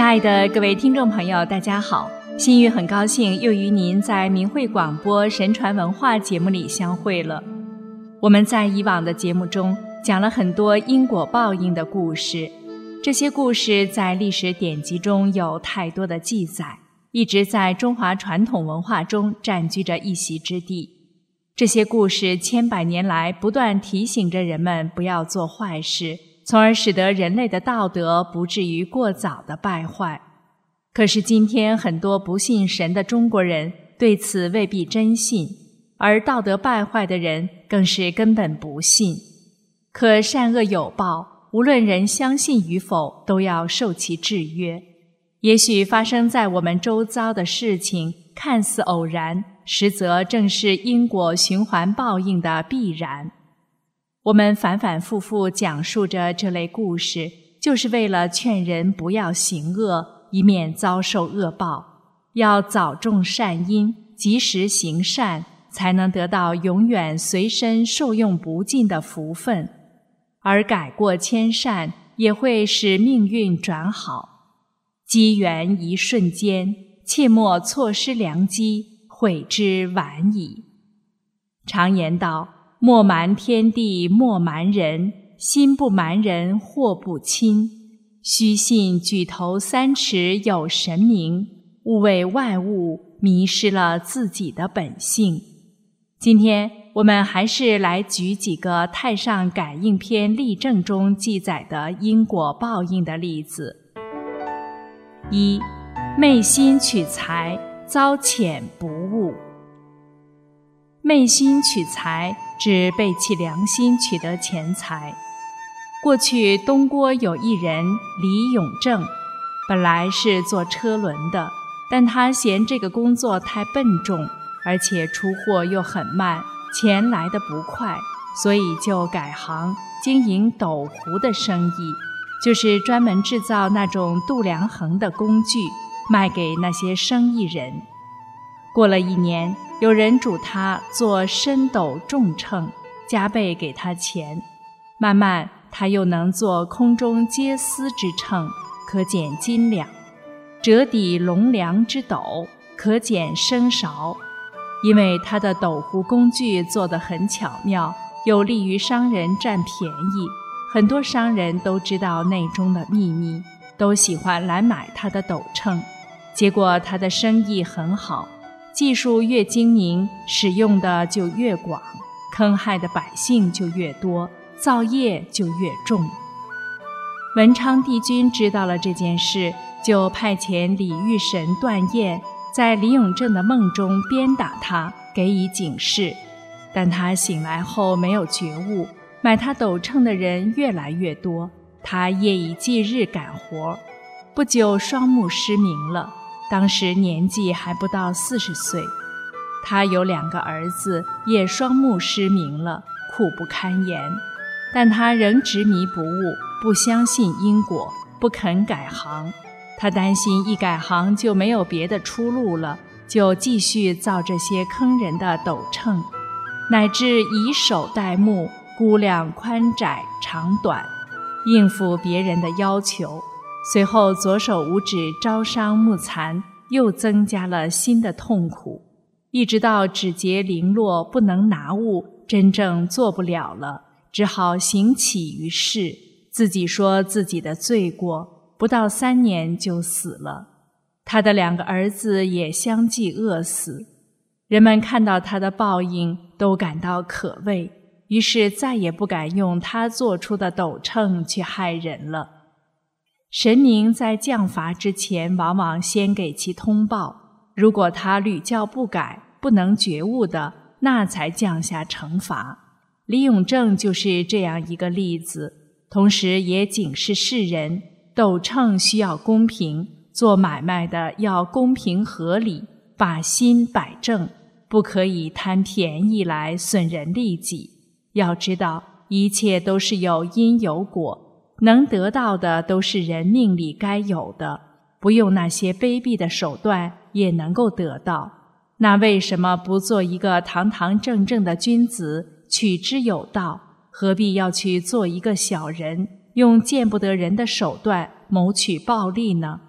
亲爱的各位听众朋友，大家好！心玉很高兴又与您在明慧广播神传文化节目里相会了。我们在以往的节目中讲了很多因果报应的故事，这些故事在历史典籍中有太多的记载，一直在中华传统文化中占据着一席之地。这些故事千百年来不断提醒着人们不要做坏事。从而使得人类的道德不至于过早的败坏。可是今天很多不信神的中国人对此未必真信，而道德败坏的人更是根本不信。可善恶有报，无论人相信与否，都要受其制约。也许发生在我们周遭的事情看似偶然，实则正是因果循环报应的必然。我们反反复复讲述着这类故事，就是为了劝人不要行恶，以免遭受恶报。要早种善因，及时行善，才能得到永远随身受用不尽的福分。而改过迁善，也会使命运转好。机缘一瞬间，切莫错失良机，悔之晚矣。常言道。莫瞒天地，莫瞒人，心不瞒人，祸不侵。须信举头三尺有神明，勿为外物迷失了自己的本性。今天我们还是来举几个《太上感应篇例证》中记载的因果报应的例子。一，昧心取财，遭遣不。昧心取财，指背弃良心取得钱财。过去东郭有一人李永正，本来是做车轮的，但他嫌这个工作太笨重，而且出货又很慢，钱来得不快，所以就改行经营斗壶的生意，就是专门制造那种度量衡的工具，卖给那些生意人。过了一年。有人嘱他做深斗重秤，加倍给他钱。慢慢，他又能做空中接丝之秤，可减斤两；折抵龙梁之斗，可减升勺。因为他的斗壶工具做得很巧妙，有利于商人占便宜。很多商人都知道内中的秘密，都喜欢来买他的斗秤。结果，他的生意很好。技术越精明，使用的就越广，坑害的百姓就越多，造业就越重。文昌帝君知道了这件事，就派遣李玉神段燕在李永正的梦中鞭打他，给予警示。但他醒来后没有觉悟，买他斗秤的人越来越多，他夜以继日赶活，不久双目失明了。当时年纪还不到四十岁，他有两个儿子，也双目失明了，苦不堪言。但他仍执迷不悟，不相信因果，不肯改行。他担心一改行就没有别的出路了，就继续造这些坑人的斗秤，乃至以手代目，估量宽窄长短，应付别人的要求。随后，左手五指招商木残，又增加了新的痛苦，一直到指节零落，不能拿物，真正做不了了，只好行乞于世，自己说自己的罪过，不到三年就死了。他的两个儿子也相继饿死。人们看到他的报应，都感到可畏，于是再也不敢用他做出的斗秤去害人了。神明在降罚之前，往往先给其通报。如果他屡教不改、不能觉悟的，那才降下惩罚。李永正就是这样一个例子，同时也警示世人：斗秤需要公平，做买卖的要公平合理，把心摆正，不可以贪便宜来损人利己。要知道，一切都是有因有果。能得到的都是人命里该有的，不用那些卑鄙的手段也能够得到。那为什么不做一个堂堂正正的君子，取之有道？何必要去做一个小人，用见不得人的手段谋取暴利呢？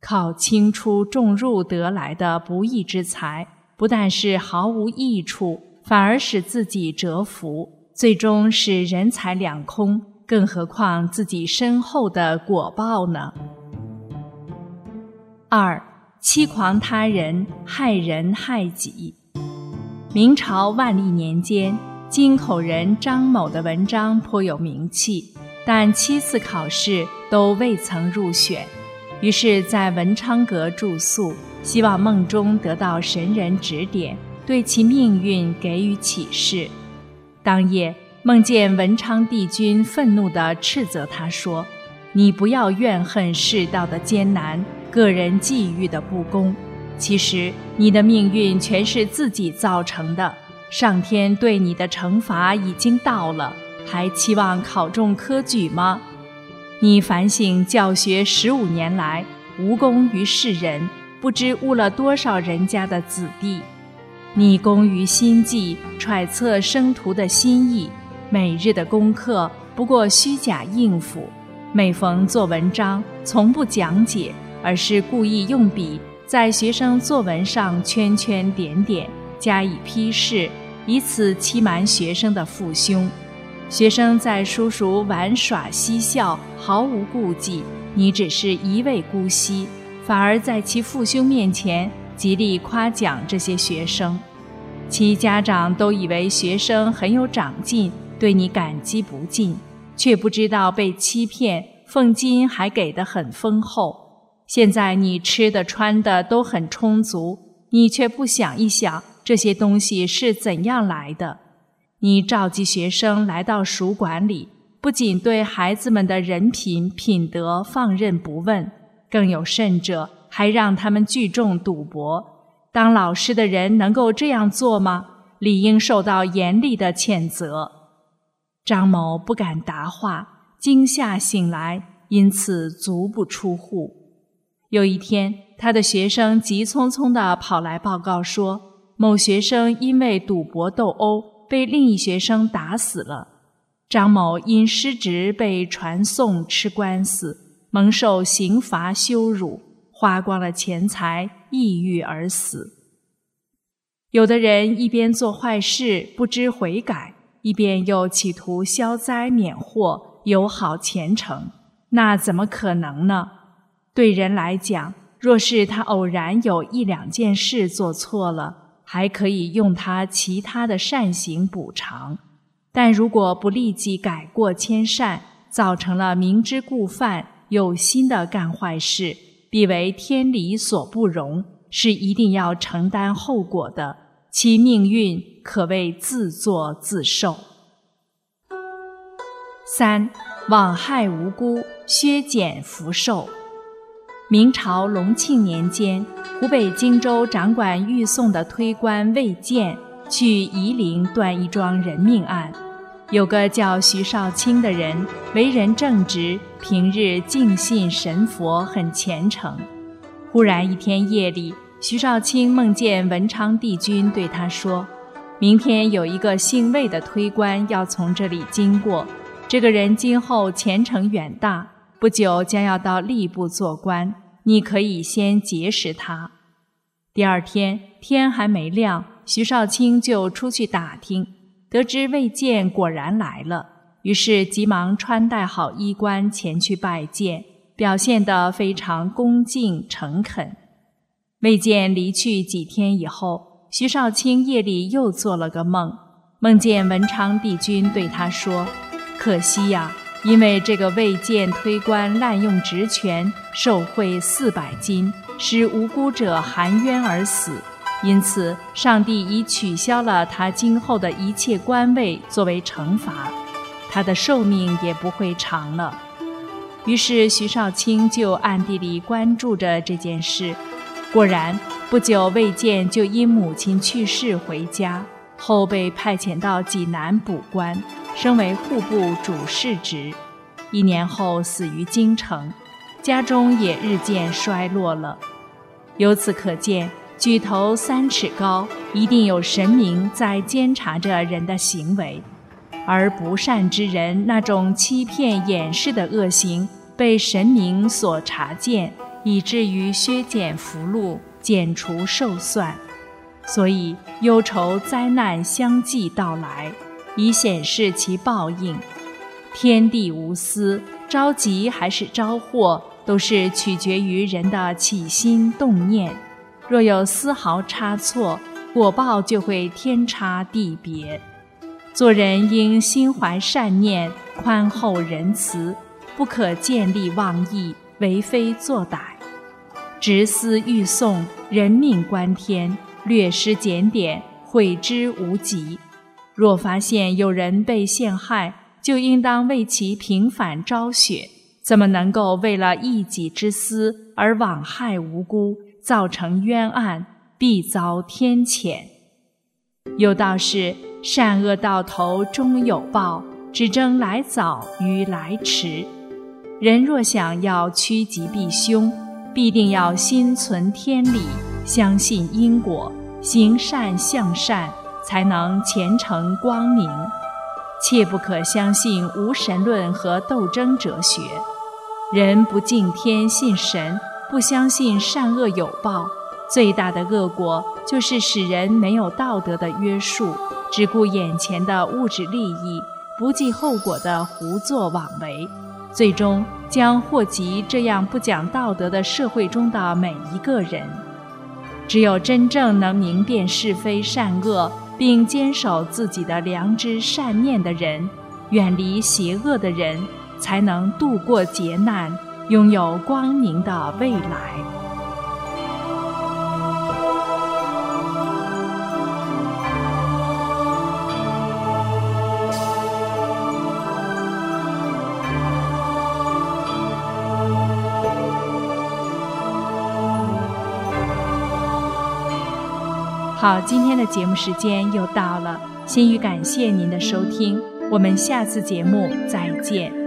靠清出重入得来的不义之财，不但是毫无益处，反而使自己折服，最终使人财两空。更何况自己身后的果报呢？二欺狂他人，害人害己。明朝万历年间，京口人张某的文章颇有名气，但七次考试都未曾入选。于是，在文昌阁住宿，希望梦中得到神人指点，对其命运给予启示。当夜。梦见文昌帝君愤怒地斥责他说：“你不要怨恨世道的艰难，个人际遇的不公。其实你的命运全是自己造成的。上天对你的惩罚已经到了，还期望考中科举吗？你反省教学十五年来，无功于世人，不知误了多少人家的子弟。你工于心计，揣测生徒的心意。”每日的功课不过虚假应付，每逢做文章，从不讲解，而是故意用笔在学生作文上圈圈点点，加以批示，以此欺瞒学生的父兄。学生在叔叔玩耍嬉笑，毫无顾忌，你只是一味姑息，反而在其父兄面前极力夸奖这些学生，其家长都以为学生很有长进。对你感激不尽，却不知道被欺骗，俸金还给得很丰厚。现在你吃的穿的都很充足，你却不想一想这些东西是怎样来的。你召集学生来到蜀馆里，不仅对孩子们的人品品德放任不问，更有甚者，还让他们聚众赌博。当老师的人能够这样做吗？理应受到严厉的谴责。张某不敢答话，惊吓醒来，因此足不出户。有一天，他的学生急匆匆地跑来报告说，某学生因为赌博斗殴，被另一学生打死了。张某因失职被传送吃官司，蒙受刑罚羞辱，花光了钱财，抑郁而死。有的人一边做坏事，不知悔改。一边又企图消灾免祸、有好前程，那怎么可能呢？对人来讲，若是他偶然有一两件事做错了，还可以用他其他的善行补偿；但如果不立即改过迁善，造成了明知故犯、有心的干坏事，必为天理所不容，是一定要承担后果的。其命运可谓自作自受。三，枉害无辜，削减福寿。明朝隆庆年间，湖北荆州掌管御送的推官魏建去夷陵断一桩人命案。有个叫徐少卿的人，为人正直，平日敬信神佛，很虔诚。忽然一天夜里，徐少卿梦见文昌帝君对他说：“明天有一个姓魏的推官要从这里经过，这个人今后前程远大，不久将要到吏部做官，你可以先结识他。”第二天天还没亮，徐少卿就出去打听，得知魏建果然来了，于是急忙穿戴好衣冠前去拜见，表现得非常恭敬诚恳。魏建离去几天以后，徐少卿夜里又做了个梦，梦见文昌帝君对他说：“可惜呀，因为这个魏建推官滥用职权，受贿四百金，使无辜者含冤而死，因此上帝已取消了他今后的一切官位作为惩罚，他的寿命也不会长了。”于是徐少卿就暗地里关注着这件事。果然，不久魏建就因母亲去世回家，后被派遣到济南补官，升为户部主事职。一年后死于京城，家中也日渐衰落了。由此可见，举头三尺高，一定有神明在监察着人的行为，而不善之人那种欺骗掩饰的恶行被神明所察见。以至于削减福禄，减除寿算。所以忧愁灾难相继到来，以显示其报应。天地无私，招吉还是招祸，都是取决于人的起心动念。若有丝毫差错，果报就会天差地别。做人应心怀善念，宽厚仁慈，不可见利忘义，为非作歹，执思欲送，人命关天。略施检点，悔之无及。若发现有人被陷害，就应当为其平反昭雪。怎么能够为了一己之私而枉害无辜，造成冤案，必遭天谴。有道是：善恶到头终有报，只争来早与来迟。人若想要趋吉避凶，必定要心存天理。相信因果，行善向善，才能前程光明。切不可相信无神论和斗争哲学。人不敬天信神，不相信善恶有报，最大的恶果就是使人没有道德的约束，只顾眼前的物质利益，不计后果的胡作妄为，最终将祸及这样不讲道德的社会中的每一个人。只有真正能明辨是非善恶，并坚守自己的良知善念的人，远离邪恶的人，才能度过劫难，拥有光明的未来。好，今天的节目时间又到了，心语感谢您的收听，我们下次节目再见。